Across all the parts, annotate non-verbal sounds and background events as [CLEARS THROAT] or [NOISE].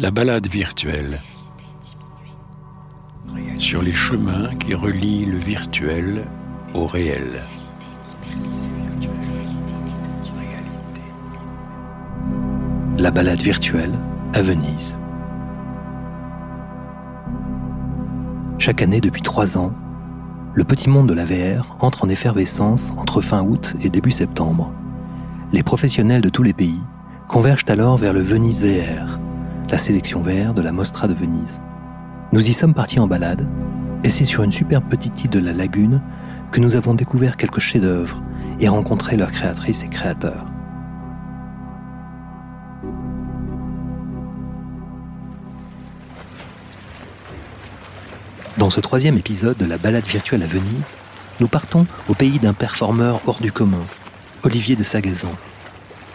La balade virtuelle. Sur les chemins qui relient le virtuel au réel. La balade virtuelle à Venise. Chaque année depuis trois ans, le petit monde de la VR entre en effervescence entre fin août et début septembre. Les professionnels de tous les pays convergent alors vers le Venise VR, la sélection VR de la Mostra de Venise. Nous y sommes partis en balade, et c'est sur une superbe petite île de la lagune que nous avons découvert quelques chefs-d'œuvre et rencontré leurs créatrices et créateurs. Dans ce troisième épisode de la balade virtuelle à Venise, nous partons au pays d'un performeur hors du commun, Olivier de Sagazan.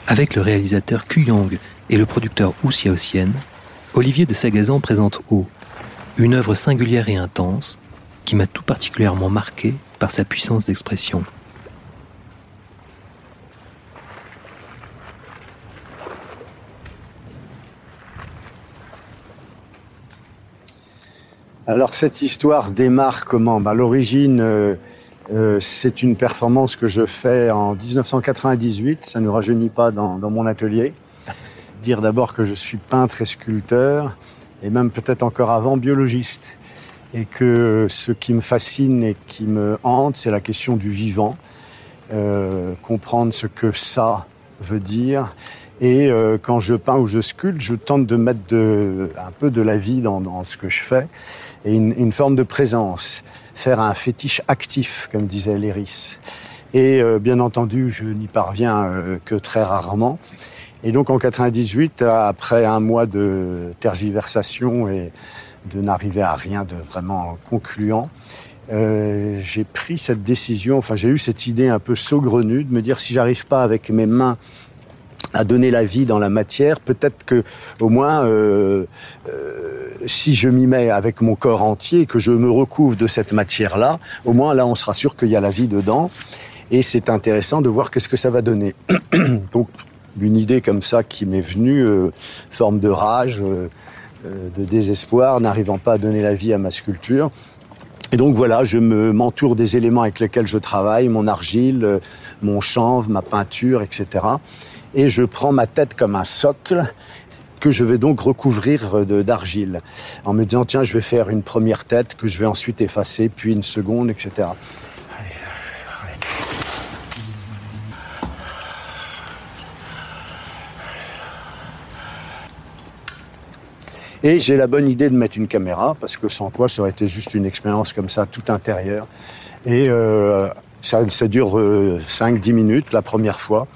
Avec le réalisateur Kuyang et le producteur Wu Xiaoxian, Olivier de Sagazan présente O, une œuvre singulière et intense qui m'a tout particulièrement marqué par sa puissance d'expression. Alors cette histoire démarre comment? Bah, L'origine, euh, euh, c'est une performance que je fais en 1998, ça ne rajeunit pas dans, dans mon atelier. Dire d'abord que je suis peintre et sculpteur, et même peut-être encore avant biologiste. Et que ce qui me fascine et qui me hante, c'est la question du vivant, euh, comprendre ce que ça veut dire et euh, quand je peins ou je sculpte, je tente de mettre un peu de la vie dans, ce que je fais et une, forme de présence, faire un fétiche actif, comme disait Léris. Et euh, bien entendu, je n'y parviens que très rarement. Et donc en 98, après un mois de tergiversation et de n'arriver à rien de vraiment concluant, euh, j'ai pris cette décision, enfin j'ai eu cette idée un peu saugrenue de me dire si j'arrive pas avec mes mains à donner la vie dans la matière, peut-être que au moins euh, euh, si je m'y mets avec mon corps entier, que je me recouvre de cette matière-là, au moins là on sera sûr qu'il y a la vie dedans. Et c'est intéressant de voir qu'est-ce que ça va donner. [COUGHS] Donc une idée comme ça qui m'est venue, euh, forme de rage, euh, de désespoir, n'arrivant pas à donner la vie à ma sculpture. Et donc voilà, je me m'entoure des éléments avec lesquels je travaille, mon argile, mon chanvre, ma peinture, etc et je prends ma tête comme un socle que je vais donc recouvrir d'argile en me disant tiens je vais faire une première tête que je vais ensuite effacer puis une seconde etc. Et j'ai la bonne idée de mettre une caméra, parce que sans quoi ça aurait été juste une expérience comme ça, tout intérieur. Et euh, ça, dure euh, 5-10 minutes la première fois.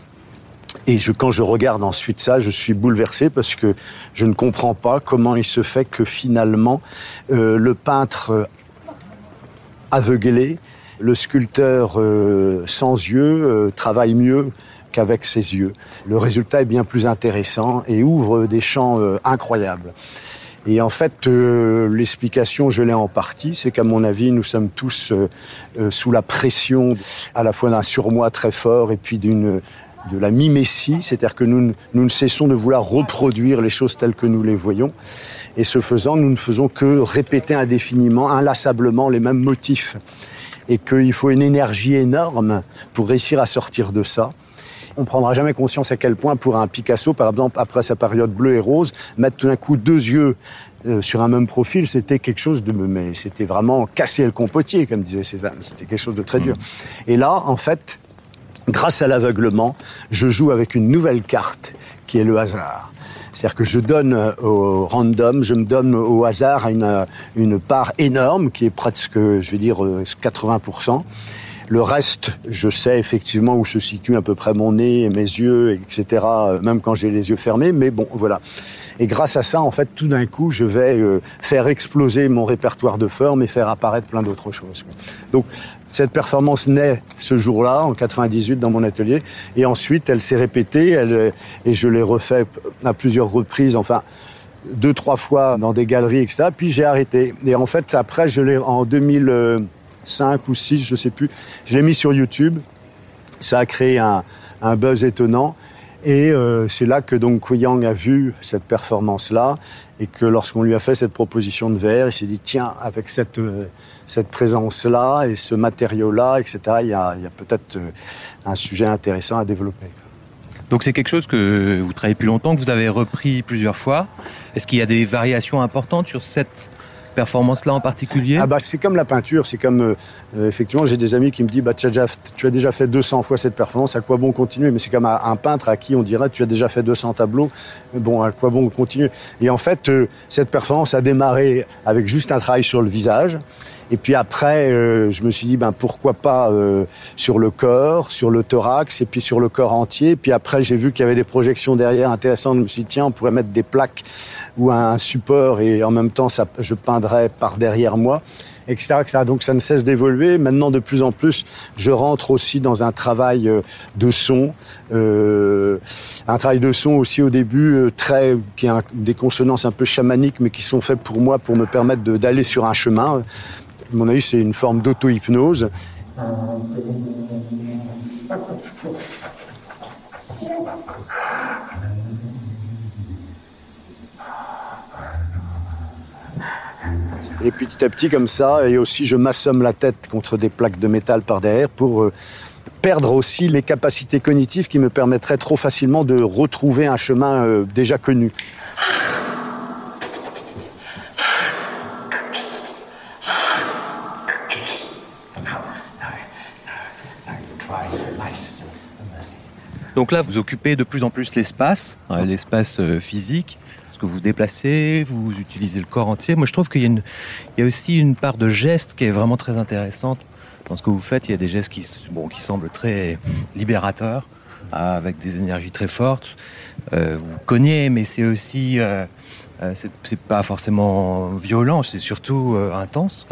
Et quand je regarde ensuite ça, je suis bouleversé parce que je ne comprends pas comment il se fait que finalement euh, le peintre aveuglé, le sculpteur euh, sans yeux euh, travaille mieux qu'avec ses yeux. Le résultat est bien plus intéressant et ouvre des champs euh, incroyables. Et en fait, euh, l'explication, je l'ai en partie, c'est qu'à mon avis, nous sommes tous euh, euh, sous la pression à la fois d'un surmoi très fort et puis d'une de la mimétie, c'est-à-dire que nous ne cessons de vouloir reproduire les choses telles que nous les voyons. Et ce faisant, nous ne faisons que répéter indéfiniment, inlassablement les mêmes motifs. Et qu'il faut une énergie énorme pour réussir à sortir de ça. On prendra jamais conscience à quel point pour un Picasso, par exemple, après sa période bleue et rose, mettre tout d'un coup deux yeux euh, sur un même profil, c'était quelque chose de... Mais c'était vraiment casser le compotier, comme disait Cézanne. C'était quelque chose de très dur. Et là, en fait, grâce à l'aveuglement, je joue avec une nouvelle carte qui est le hasard. C'est-à-dire que je donne au random, je me donne au hasard une, une part énorme qui est presque, je vais dire, 80%. Le reste, je sais effectivement où se situe à peu près mon nez, mes yeux, etc., même quand j'ai les yeux fermés, mais bon, voilà. Et grâce à ça, en fait, tout d'un coup, je vais euh, faire exploser mon répertoire de formes et faire apparaître plein d'autres choses. Donc, cette performance naît ce jour-là, en 98, dans mon atelier, et ensuite elle s'est répétée, elle, et je l'ai refait à plusieurs reprises, enfin deux, trois fois dans des galeries, etc. Puis j'ai arrêté. Et en fait, après, je l'ai en 2005 ou 6, je sais plus, je l'ai mis sur YouTube. Ça a créé un, buzz étonnant. Et euh, c'est là que donc Yang a vu cette performance-là et que lorsqu'on lui a fait cette proposition de verre, il s'est dit tiens, avec cette, euh, présence-là et ce matériau-là, etc., il y a, y a peut-être euh, un sujet intéressant à développer. Donc c'est quelque chose que vous travaillez plus longtemps, que vous avez repris plusieurs fois. Est-ce qu'il y a des variations importantes sur cette performance-là en particulier ah bah, C'est comme la peinture, c'est comme... Euh, euh, effectivement, j'ai des amis qui me disent bah, tu, as déjà, tu as déjà fait 200 fois cette performance, à quoi bon continuer? Mais c'est comme un, peintre à qui on dirait tu as déjà fait 200 tableaux, bon, à quoi bon continuer? Et en fait, euh, cette performance a démarré avec juste un travail sur le visage. Et puis après, euh, je me suis dit, ben pourquoi pas euh, sur le corps, sur le thorax, et puis sur le corps entier. Puis après, j'ai vu qu'il y avait des projections derrière intéressantes. Je me suis dit, tiens, on pourrait mettre des plaques ou un support, et en même temps, ça, je peindrais par derrière moi. Etc., etc. Donc ça ne cesse d'évoluer. Maintenant, de plus en plus, je rentre aussi dans un travail euh, de son, euh, un travail de son aussi au début très qui a des consonances un peu chamaniques, mais qui sont faites pour moi pour me permettre d'aller sur un chemin à mon avis, c'est une forme d'auto-hypnose. Et petit à petit, comme ça, et aussi je m'assomme la tête contre des plaques de métal par derrière pour euh, perdre aussi les capacités cognitives qui me permettraient trop facilement de retrouver un chemin euh, déjà connu. Donc là, vous occupez de plus en plus l'espace, hein, l'espace euh, physique, parce que vous déplacez, vous utilisez le corps entier? Moi, je trouve qu'il y, a aussi une part de geste qui est vraiment très intéressante dans ce que vous faites. Il y a des gestes qui, bon, qui semblent très libérateurs, avec des énergies très fortes. Euh, vous cognez, mais c'est aussi... Euh, c'est pas forcément violent, c'est surtout intense.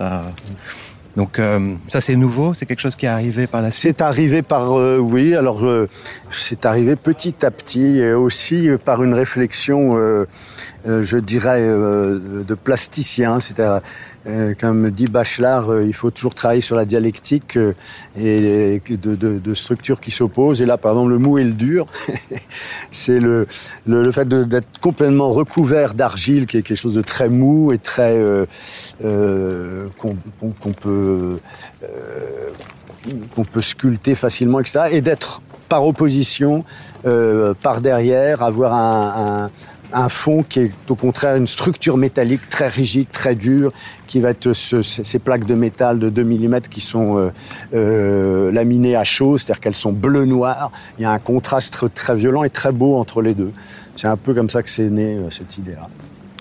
Donc euh, ça c'est nouveau, c'est quelque chose qui est arrivé par la suite? C'est arrivé par euh, oui, alors euh, c'est arrivé petit à petit et aussi par une réflexion, je dirais, de plasticien, c'est-à-dire euh, comme dit Bachelard, euh, il faut toujours travailler sur la dialectique euh, et de, structures qui s'opposent. Et là, par exemple, le mou et le dur, [LAUGHS] c'est le, le, fait d'être complètement recouvert d'argile, qui est quelque chose de très mou et très qu'on peut qu'on peut sculpter facilement, etc. Et d'être par opposition, par derrière, avoir un fond qui est au contraire une structure métallique très rigide, très dure, qui va être ces plaques de métal de 2 mm qui sont euh, euh, laminées à chaud, c'est-à-dire qu'elles sont bleu-noir. Il y a un contraste très violent et très beau entre les deux. C'est un peu comme ça que c'est né euh, cette idée-là.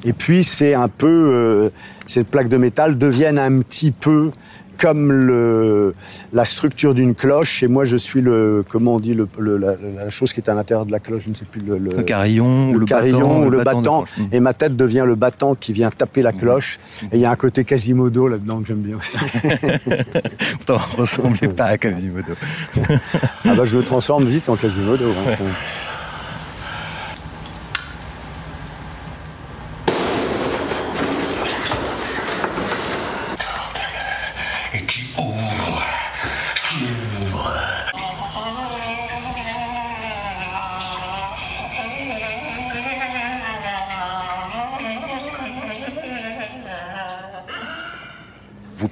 Et puis c'est un peu, ces plaques de métal deviennent un petit peu comme le, la structure d'une cloche. Et moi, je suis le, comment on dit, le, la, chose qui est à l'intérieur de la cloche, je ne sais plus le, le, carillon, le, carillon ou le, battant. Et ma tête devient le battant qui vient taper la cloche. Et il y a un côté Quasimodo là-dedans que j'aime bien. Pourtant, [LAUGHS] on ne ressemblait pas à Quasimodo. ah bah, je me transforme vite en Quasimodo. Hein. [LAUGHS]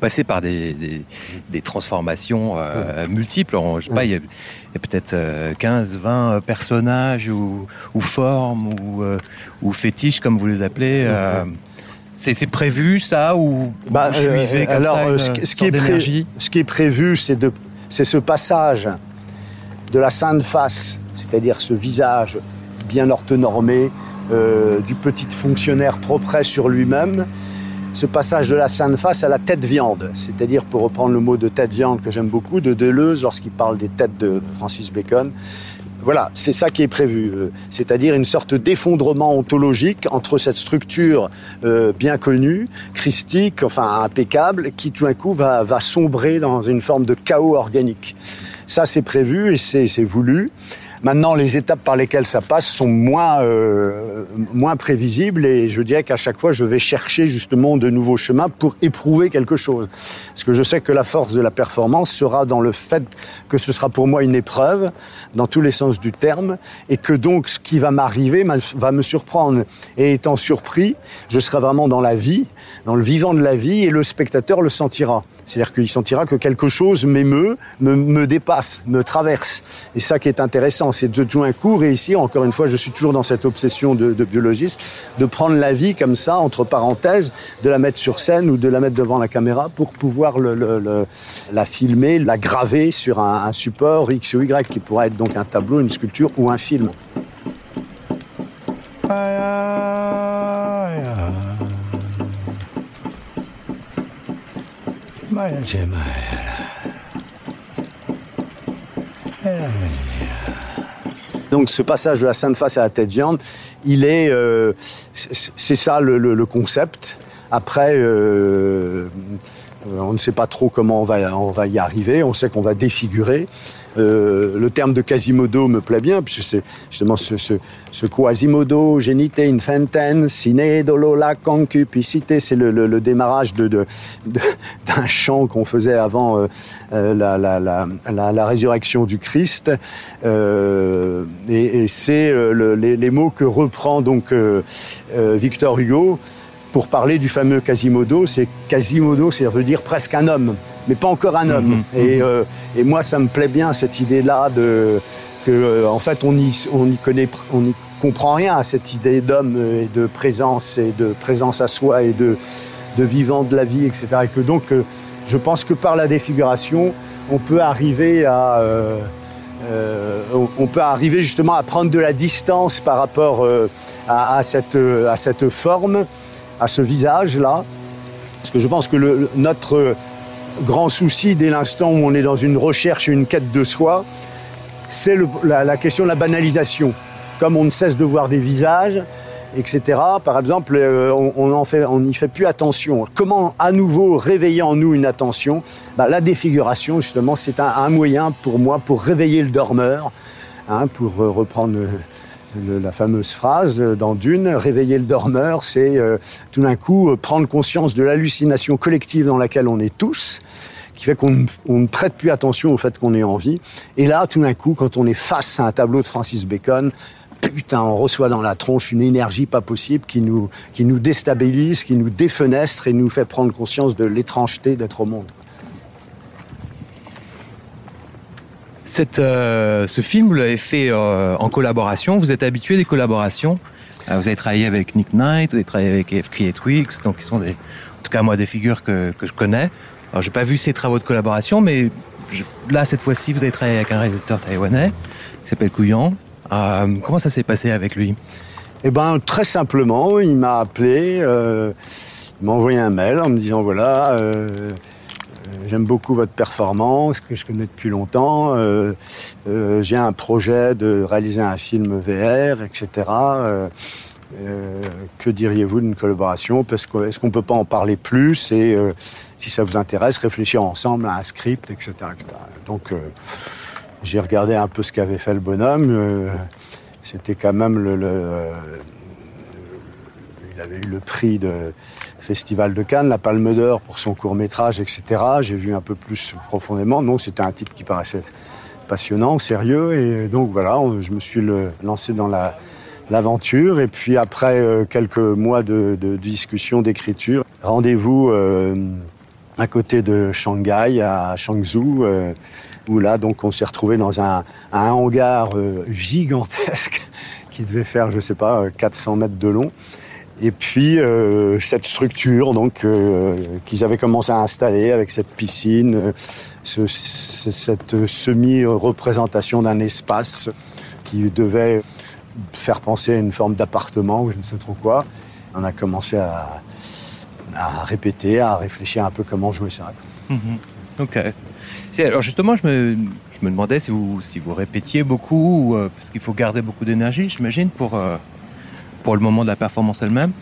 passer par des, transformations euh, multiples. je sais pas, il y a, peut-être 15, euh, 20 personnages ou, formes ou, euh, ou, fétiches, comme vous les appelez. c'est prévu ça ou bah, vous suivez comme alors, ça ce, qui est ce qui est prévu, c'est de c'est ce passage de la sainte face, c'est-à-dire ce visage bien orthonormé du petit fonctionnaire propre sur lui-même, ce passage de la sainte face à la tête viande, c'est-à-dire, pour reprendre le mot de tête viande que j'aime beaucoup, de Deleuze lorsqu'il parle des têtes de Francis Bacon. Voilà, c'est ça qui est prévu, euh, c'est-à-dire une sorte d'effondrement ontologique entre cette structure euh, bien connue, christique, enfin impeccable, qui tout d'un coup va, va sombrer dans une forme de chaos organique. Ça, c'est prévu et c'est voulu. Maintenant, les étapes par lesquelles ça passe sont moins, euh, moins prévisibles et je dirais qu'à chaque fois, je vais chercher justement de nouveaux chemins pour éprouver quelque chose. Parce que je sais que la force de la performance sera dans le fait que ce sera pour moi une épreuve, dans tous les sens du terme, et que donc ce qui va m'arriver va me surprendre. Et étant surpris, je serai vraiment dans la vie, dans le vivant de la vie, et le spectateur le sentira. C'est-à-dire qu'il sentira que quelque chose m'émeut, me, me, dépasse, me traverse. Et ça qui est intéressant, c'est de tout un coup réussir, encore une fois, je suis toujours dans cette obsession de, biologiste, de prendre la vie comme ça, entre parenthèses, de la mettre sur scène ou de la mettre devant la caméra pour pouvoir la filmer, la graver sur un, un support X ou Y, qui pourrait être donc un tableau, une sculpture ou un film. Donc ce passage de la sainte face à la tête viande, il est, euh, c'est ça le, concept. Après, euh, on ne sait pas trop comment on va y arriver. On sait qu'on va défigurer. Euh, le terme de Quasimodo me plaît bien, puisque c'est justement ce, ce, ce Quasimodo, genite infantem, sine dolo la concupicité, c'est le, le, le, démarrage de, de, de, [LAUGHS] d'un chant qu'on faisait avant euh, euh la, la, la, la, résurrection du Christ. Euh, et, et c'est euh, les, les, mots que reprend donc Victor Hugo pour parler du fameux Quasimodo. C'est Quasimodo, ça veut dire presque un homme, mais pas encore un homme. Mmh, et, euh, et, moi, ça me plaît bien cette idée-là de que, euh, en fait, on y, on y connaît, on n'y comprend rien à cette idée d'homme et de présence et de présence à soi et de, de vivant de la vie, etc. Et que donc, euh, je pense que par la défiguration, on peut arriver à euh, euh, on peut arriver justement à prendre de la distance par rapport euh, à, à, cette, à cette forme à ce visage-là. Parce que je pense que notre grand souci dès l'instant où on est dans une recherche une quête de soi, c'est la, question de la banalisation. Comme on ne cesse de voir des visages, etc. Par exemple, euh, on, n'y fait plus attention. Comment à nouveau réveiller en nous une attention? Bah, La défiguration, justement, c'est un, moyen pour moi pour réveiller le dormeur, hein, pour reprendre la fameuse phrase dans Dune, réveiller le dormeur, c'est euh, tout d'un coup euh, prendre conscience de l'hallucination collective dans laquelle on est tous, qui fait qu'on ne prête plus attention au fait qu'on est en vie. Et là, tout d'un coup, quand on est face à un tableau de Francis Bacon, putain, on reçoit dans la tronche une énergie pas possible qui nous, qui nous déstabilise, qui nous défenestre et nous fait prendre conscience de l'étrangeté d'être au monde. Euh, ce film, vous l'avez fait euh, en collaboration. Vous êtes habitué des collaborations? Euh, vous avez travaillé avec Nick Knight, vous avez travaillé avec FK Twix, donc ils sont des, en tout cas moi des figures que, que je connais. Alors j'ai pas vu ces travaux de collaboration, mais là cette fois-ci vous avez travaillé avec un réalisateur taïwanais qui s'appelle Couillon. Comment ça s'est passé avec lui? Eh ben très simplement, il m'a appelé, il m'a envoyé un mail en me disant voilà. J'aime beaucoup votre performance, que je connais depuis longtemps. Euh, euh, J'ai un projet de réaliser un film VR, etc. Euh, que diriez-vous d'une collaboration? Est-ce qu'on qu peut pas en parler plus Et si ça vous intéresse, réfléchir ensemble à un script, etc. Donc, j'ai regardé un peu ce qu'avait fait le bonhomme. C'était quand même le, le, Il avait eu le prix de Festival de Cannes, la Palme d'Or pour son court métrage, etc. J'ai vu un peu plus profondément. Non, c'était un type qui paraissait passionnant, sérieux, et donc voilà, je me suis lancé dans la l'aventure et puis après euh, quelques mois de, discussion d'écriture rendez-vous euh, à côté de Shanghai à Changzhou euh, où là donc on s'est retrouvé dans un, un hangar gigantesque [LAUGHS] qui devait faire je sais pas 400 mètres de long et puis euh, cette structure donc euh, qu'ils avaient commencé à installer avec cette piscine euh, ce, cette semi représentation d'un espace qui devait faire penser à une forme d'appartement ou je ne sais trop quoi. On a commencé à, répéter à réfléchir un peu comment jouer ça. -hmm. ok. Alors justement je me, je me demandais si vous si vous répétiez beaucoup ou, parce qu'il faut garder beaucoup d'énergie j'imagine pour pour le moment de la performance elle-même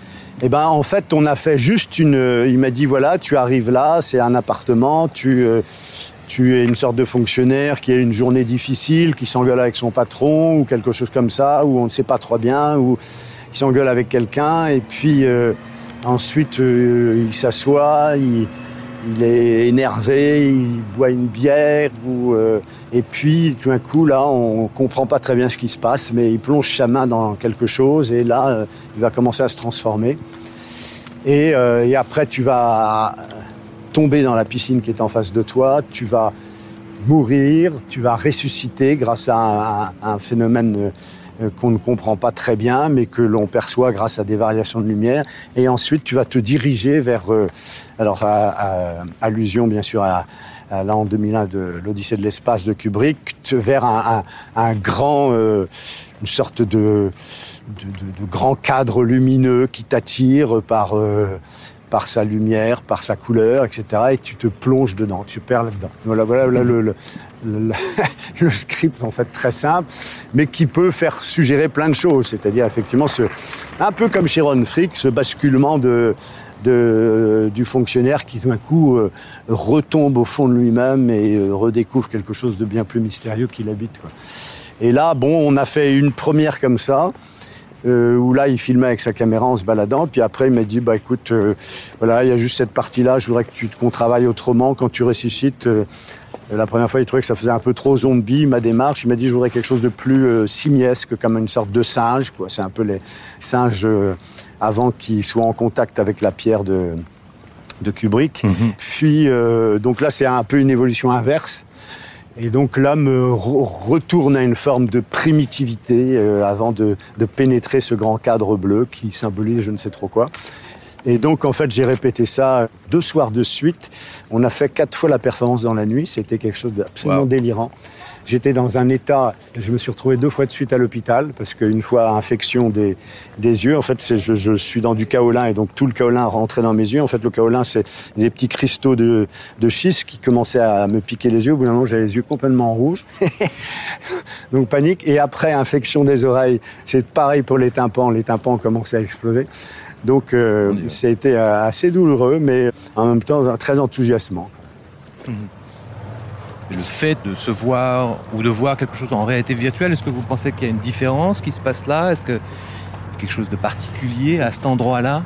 Eh ben, en fait, on a fait juste une. Il m'a dit voilà, tu arrives là, c'est un appartement, tu, euh, tu es une sorte de fonctionnaire qui a une journée difficile, qui s'engueule avec son patron ou quelque chose comme ça, ou on ne sait pas trop bien, ou qui s'engueule avec quelqu'un, et puis euh, ensuite euh, il s'assoit, il, il, est énervé, il boit une bière, ou, euh, et puis tout d'un coup là on comprend pas très bien ce qui se passe, mais il plonge sa main dans quelque chose, et là il va commencer à se transformer. Et, et après tu vas tomber dans la piscine qui est en face de toi, tu vas mourir, tu vas ressusciter grâce à un, phénomène euh, qu'on ne comprend pas très bien, mais que l'on perçoit grâce à des variations de lumière. Et ensuite, tu vas te diriger vers, euh, alors, allusion bien sûr à, l'an 2001 de l'Odyssée de l'espace de Kubrick, vers un, grand, euh, une sorte de, de, grand cadre lumineux qui t'attire par par sa lumière, par sa couleur, etc. Et tu te plonges dedans, tu perds là-dedans. Voilà, voilà, le, le, [LAUGHS] script en fait très simple, mais qui peut faire suggérer plein de choses. C'est-à-dire effectivement, ce, un peu comme chez Ron Frick, ce basculement de, de, du fonctionnaire qui d'un coup euh, retombe au fond de lui-même et euh, redécouvre quelque chose de bien plus mystérieux qu'il habite. Quoi. Et là, bon, on a fait une première comme ça. Euh, où là, il filmait avec sa caméra en se baladant. Puis après, il m'a dit, bah écoute, voilà, il y a juste cette partie-là. Je voudrais que tu qu'on travaille autrement quand tu ressuscites. La première fois, il trouvait que ça faisait un peu trop zombie ma démarche. Il m'a dit, je voudrais quelque chose de plus simiesque, comme une sorte de singe. C'est un peu les singes avant qu'ils soient en contact avec la pierre de de Kubrick. Mm-hmm. Puis donc là, c'est un peu une évolution inverse. Et donc là me retourne à une forme de primitivité euh, avant de, pénétrer ce grand cadre bleu qui symbolise je ne sais trop quoi. Et donc en fait j'ai répété ça deux soirs de suite. On a fait quatre fois la performance dans la nuit. C'était quelque chose d'absolument délirant. J'étais dans un état, je me suis retrouvé deux fois de suite à l'hôpital parce qu'une fois infection des, des yeux, en fait, je, je, suis dans du kaolin et donc tout le kaolin rentrait dans mes yeux. En fait, le kaolin, c'est des petits cristaux de, de schiste qui commençaient à me piquer les yeux. Au bout d'un moment, j'avais les yeux complètement rouges. [LAUGHS] donc panique. Et après, infection des oreilles, c'est pareil pour les tympans. Les tympans commençaient à exploser. Donc, euh, ça a été euh, assez douloureux, mais en même temps très enthousiasmant. Mmh le fait de se voir ou de voir quelque chose en réalité virtuelle, est-ce que vous pensez qu'il y a une différence qui se passe là? Est-ce que quelque chose de particulier à cet endroit-là?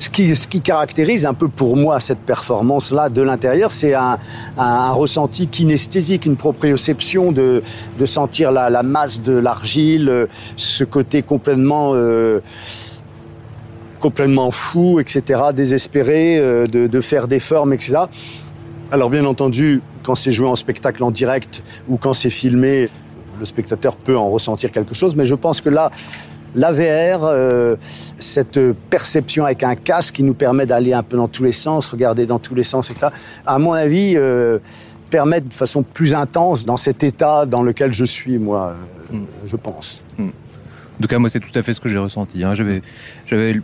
Ce qui, ce qui, caractérise un peu pour moi cette performance-là de l'intérieur, c'est un, un, ressenti kinesthésique, une proprioception de, de sentir la, la, masse de l'argile, ce côté complètement, euh, complètement fou, etc., désespéré, euh, de, de, faire des formes, etc. Alors bien entendu, quand c'est joué en spectacle en direct ou quand c'est filmé, le spectateur peut en ressentir quelque chose, mais je pense que là, l'AVR, euh, cette perception avec un casque qui nous permet d'aller un peu dans tous les sens, regarder dans tous les sens, etc., à mon avis, euh, permet de façon plus intense dans cet état dans lequel je suis, moi, euh, mm. je pense. Mm. En tout cas, moi, c'est tout à fait ce que j'ai ressenti. Hein. J'avais,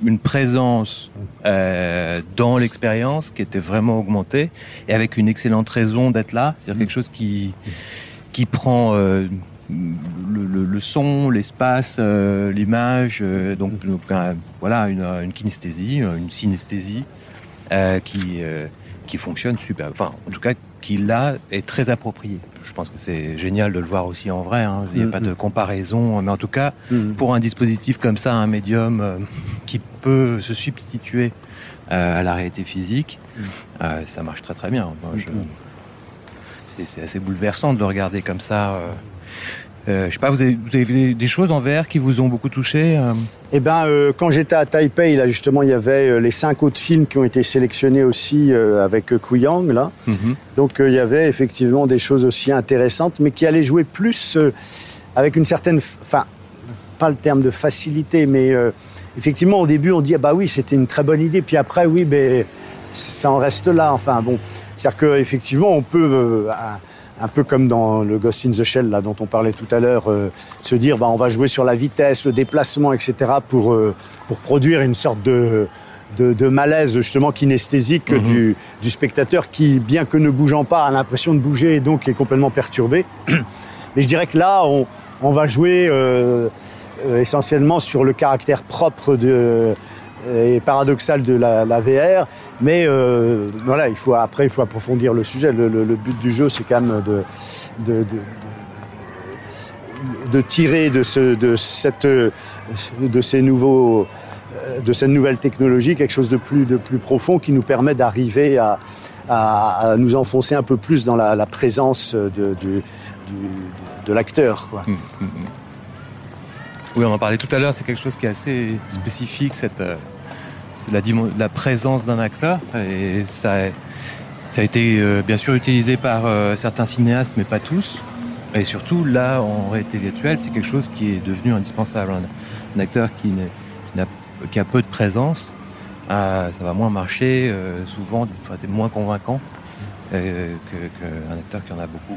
une présence euh, dans l'expérience qui était vraiment augmentée et avec une excellente raison d'être là. C'est-à-dire quelque chose qui qui prend euh, le, son, l'espace, euh, l'image. Donc, voilà, une, une, kinesthésie, une synesthésie qui qui fonctionne super. Enfin, en tout cas, qui là est très approprié. Je pense que c'est génial de le voir aussi en vrai. Hein. Il n'y a pas de mm-hmm. comparaison, mais en tout cas, mm-hmm. pour un dispositif comme ça, un médium euh, qui peut se substituer euh, à la réalité physique, mm. euh, ça marche très très bien. C'est assez bouleversant de le regarder comme ça. Euh, je sais pas, vous avez, vous avez, des choses en verre qui vous ont beaucoup touché euh Eh ben, euh, quand j'étais à Taipei, là justement, il y avait les cinq autres films qui ont été sélectionnés aussi avec Kuyang là. Mhm. Donc il y avait effectivement des choses aussi intéressantes, mais qui allaient jouer plus avec une certaine, enfin, pas le terme de facilité, mais effectivement au début on dit ah bah oui c'était une très bonne idée, puis après oui, ben ça en reste là. Enfin bon, c'est-à-dire qu'effectivement on peut un peu comme dans le Ghost in the Shell là, dont on parlait tout à l'heure, euh, se dire bah, on va jouer sur la vitesse, le déplacement, etc. pour, euh, pour produire une sorte de, de, de malaise justement kinesthésique mm -hmm. du, du, spectateur qui, bien que ne bougeant pas, a l'impression de bouger et donc est complètement perturbé. [CLEARS THROAT] Mais je dirais que là, on, on va jouer euh, euh essentiellement sur le caractère propre de, et paradoxal de la, VR. Mais euh, voilà, il faut, après, il faut approfondir le sujet. Le, but du jeu, c'est quand même de, de, tirer de, ce, de, cette, de ces nouveaux de cette nouvelle technologie quelque chose de plus, de plus profond qui nous permet d'arriver à, à, nous enfoncer un peu plus dans la, présence de, de l'acteur. Hum, hum, hum. Oui, on en parlait tout à l'heure, c'est quelque chose qui est assez spécifique, cette, euh, la, présence d'un acteur. Et ça, a été euh, bien sûr utilisé par euh, certains cinéastes, mais pas tous. Et surtout, là, en réalité virtuelle, c'est quelque chose qui est devenu indispensable. Un, acteur qui, qui, a peu de présence, ça va moins marcher, souvent, c'est moins convaincant qu'un acteur qui en a beaucoup.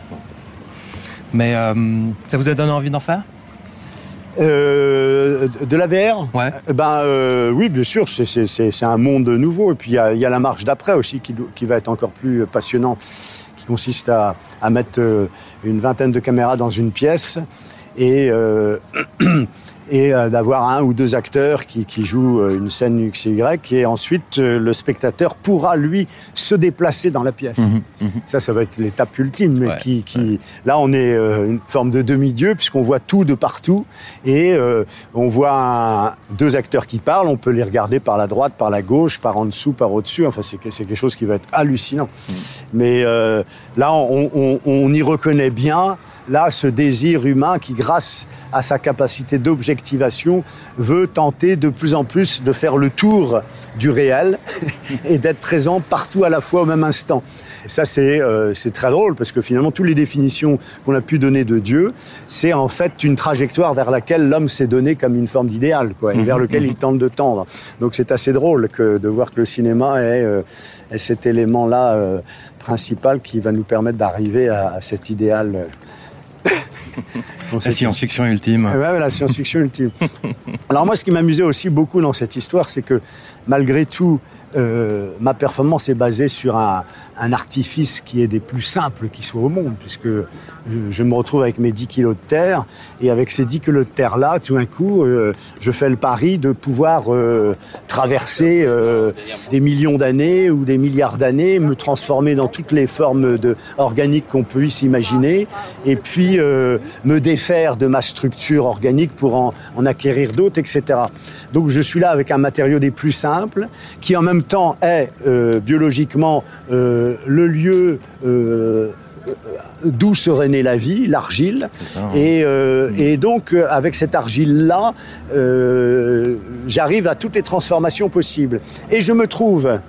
Mais ça vous a donné envie d'en faire? Euh, de la VR ouais. Ben euh, oui, bien sûr, c'est un monde nouveau. Et puis il y a, la marche d'après aussi qui, qui, va être encore plus passionnant, qui consiste à, à mettre euh, une vingtaine de caméras dans une pièce et [CLEARS THROAT] et euh, d'avoir un ou deux acteurs qui, qui jouent euh, une scène X et Y, et ensuite euh, le spectateur pourra lui se déplacer dans la pièce. Mhm, mhm. Ça, ça va être l'étape ultime, mais qui, qui, là on est une forme de demi-dieu puisqu'on voit tout de partout et on voit deux acteurs qui parlent, on peut les regarder par la droite, par la gauche, par en dessous, par au-dessus. Enfin, c'est quelque chose qui va être hallucinant. Mhm. Mais là, on, on, on y reconnaît bien là ce désir humain qui, grâce à sa capacité d'objectivation, veut tenter de plus en plus de faire le tour du réel [LAUGHS] et d'être présent partout à la fois au même instant. Et ça, euh, c'est très drôle parce que finalement, toutes les définitions qu'on a pu donner de Dieu, c'est en fait une trajectoire vers laquelle l'homme s'est donné comme une forme d'idéal, quoi, et vers lequel il tente de tendre. Donc c'est assez drôle que, de voir que le cinéma est, euh, cet élément-là euh, principal qui va nous permettre d'arriver à, à, cet idéal [LAUGHS] la science-fiction ultime. Ouais, la science-fiction [LAUGHS] ultime. Alors moi, ce qui m'amusait aussi beaucoup dans cette histoire, c'est que malgré tout, euh, ma performance est basée sur un, artifice qui est des plus simples qui soit au monde, puisque je, me retrouve avec mes 10 kilos de terre, et avec ces 10 kilos de terre-là, tout d'un coup, euh, je fais le pari de pouvoir euh, traverser des millions d'années ou des milliards d'années, me transformer dans toutes les formes de, organiques qu'on puisse imaginer, et puis me défaire de ma structure organique pour en, en acquérir d'autres, etc. Donc je suis là avec un matériau des plus simples, qui en même temps est biologiquement le lieu euh, d'où serait née la vie, l'argile. Hein. Euh, et, donc, euh, avec cette argile-là, j'arrive à toutes les transformations possibles. Et je me trouve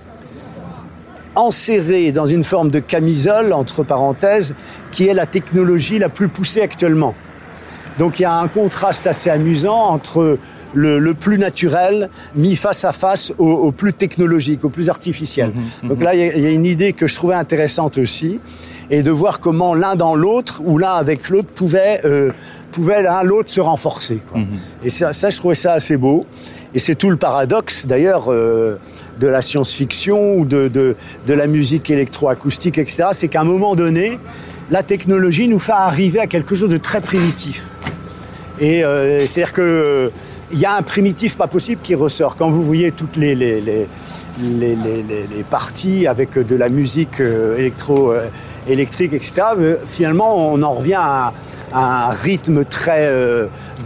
enserré dans une forme de camisole, entre parenthèses, qui est la technologie la plus poussée actuellement. Donc il y a un contraste assez amusant entre le, plus naturel mis face à face au, plus technologique, au plus artificiel. Mhm, mhm. Donc là, il y, a une idée que je trouvais intéressante aussi, et de voir comment l'un dans l'autre, ou l'un avec l'autre, pouvait, euh, pouvait l'un l'autre se renforcer. Mhm. Et ça, ça, je trouvais ça assez beau. Et c'est tout le paradoxe, d'ailleurs, euh, de la science-fiction ou de, de, de la musique électroacoustique, etc. C'est qu'à un moment donné, la technologie nous fait arriver à quelque chose de très primitif. Et euh, c'est-à-dire que il y a un primitif pas possible qui ressort. Quand vous voyez toutes les, les, les, les, les parties avec de la musique euh, électro, euh, électrique, etc., euh, finalement, on en revient à, un rythme très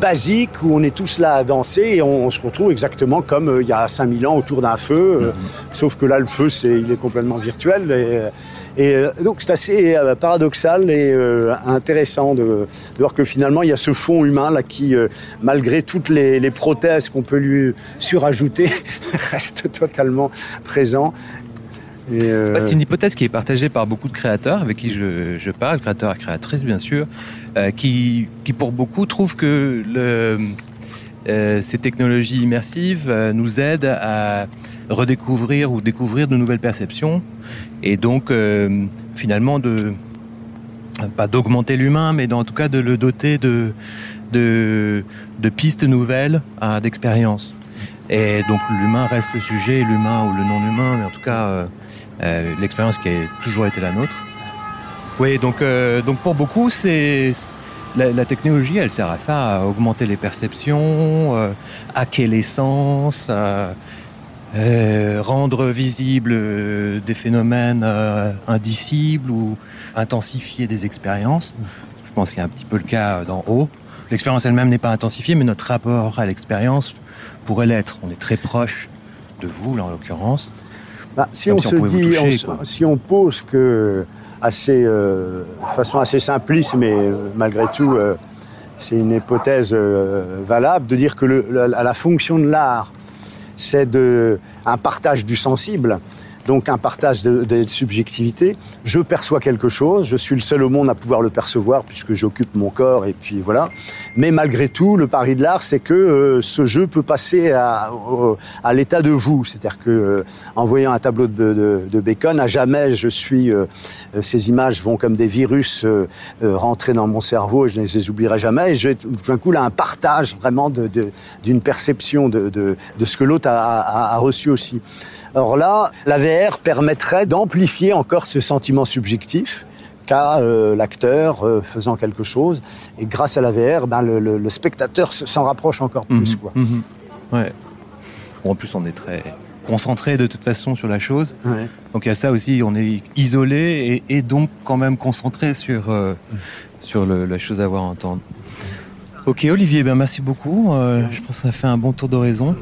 basique où on est tous là à danser et on, se retrouve exactement comme il y a 5000 ans autour d'un feu. Mm-hmm. Sauf que là, le feu, c'est, il est complètement virtuel. Et, et euh, donc c'est assez euh, paradoxal et euh, intéressant de, voir que finalement il y a ce fond humain là qui, malgré toutes les, prothèses qu'on peut lui surajouter, [LAUGHS] reste totalement présent. C'est une hypothèse qui est partagée par beaucoup de créateurs avec qui je, parle, créateurs et créatrices bien sûr, qui, qui, pour beaucoup trouvent que le, ces technologies immersives nous aident à redécouvrir ou découvrir de nouvelles perceptions et donc euh, finalement de pas d'augmenter l'humain, mais en tout cas de le doter de, de, pistes nouvelles d'expériences. Et donc l'humain reste le sujet, l'humain ou le non-humain, mais en tout cas euh, euh, l'expérience qui a toujours été la nôtre. Oui, donc, donc pour beaucoup, c'est la, technologie, elle sert à ça, à augmenter les perceptions, hacker les sens, euh, rendre visibles euh, des phénomènes indicibles ou intensifier des expériences. Je pense qu'il y a un petit peu le cas d'en haut. L'expérience elle-même n'est pas intensifiée, mais notre rapport à l'expérience pourrait l'être. On est très proche de vous, là, en l'occurrence. Bah, si on se dit, si on pose que assez, de façon assez simpliste, mais malgré tout, c'est une hypothèse valable, de dire que la fonction de l'art, c'est un partage du sensible donc un partage des subjectivités. Je perçois quelque chose, je suis le seul au monde à pouvoir le percevoir puisque j'occupe mon corps et puis voilà. Mais malgré tout, le pari de l'art, c'est que euh, ce jeu peut passer à, l'état de vous. C'est-à-dire que euh, en voyant un tableau de, de, de, Bacon, à jamais je suis. Euh, ces images vont comme des virus rentrer dans mon cerveau et je ne les oublierai jamais. Et je, d'un coup là un partage vraiment d'une perception de, ce que l'autre a, a, a reçu aussi. Or là, la Permettrait d'amplifier encore ce sentiment subjectif qu'a euh, l'acteur euh, faisant quelque chose. Et grâce à la VR, ben, le, spectateur s'en rapproche encore plus. Mhm. quoi. Mhm. Ouais. En plus, on est très concentré de toute façon sur la chose. Donc il y a ça aussi, on est isolé et, donc quand même concentré sur, euh, sur la chose à voir entendre. Ok Olivier, ben merci beaucoup. je pense que ça fait un bon tour d'horizon.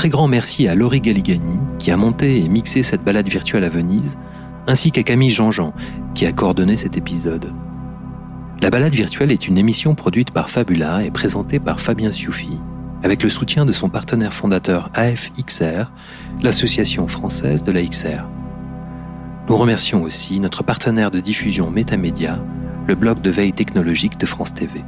Très grand merci à Laurie Galligani qui a monté et mixé cette balade virtuelle à Venise, ainsi qu'à Camille Jean-Jean qui a coordonné cet épisode. La balade virtuelle est une émission produite par Fabula et présentée par Fabien Sioufi, avec le soutien de son partenaire fondateur AFXR, l'association française de la XR. Nous remercions aussi notre partenaire de diffusion Métamédia, le blog de veille technologique de France TV.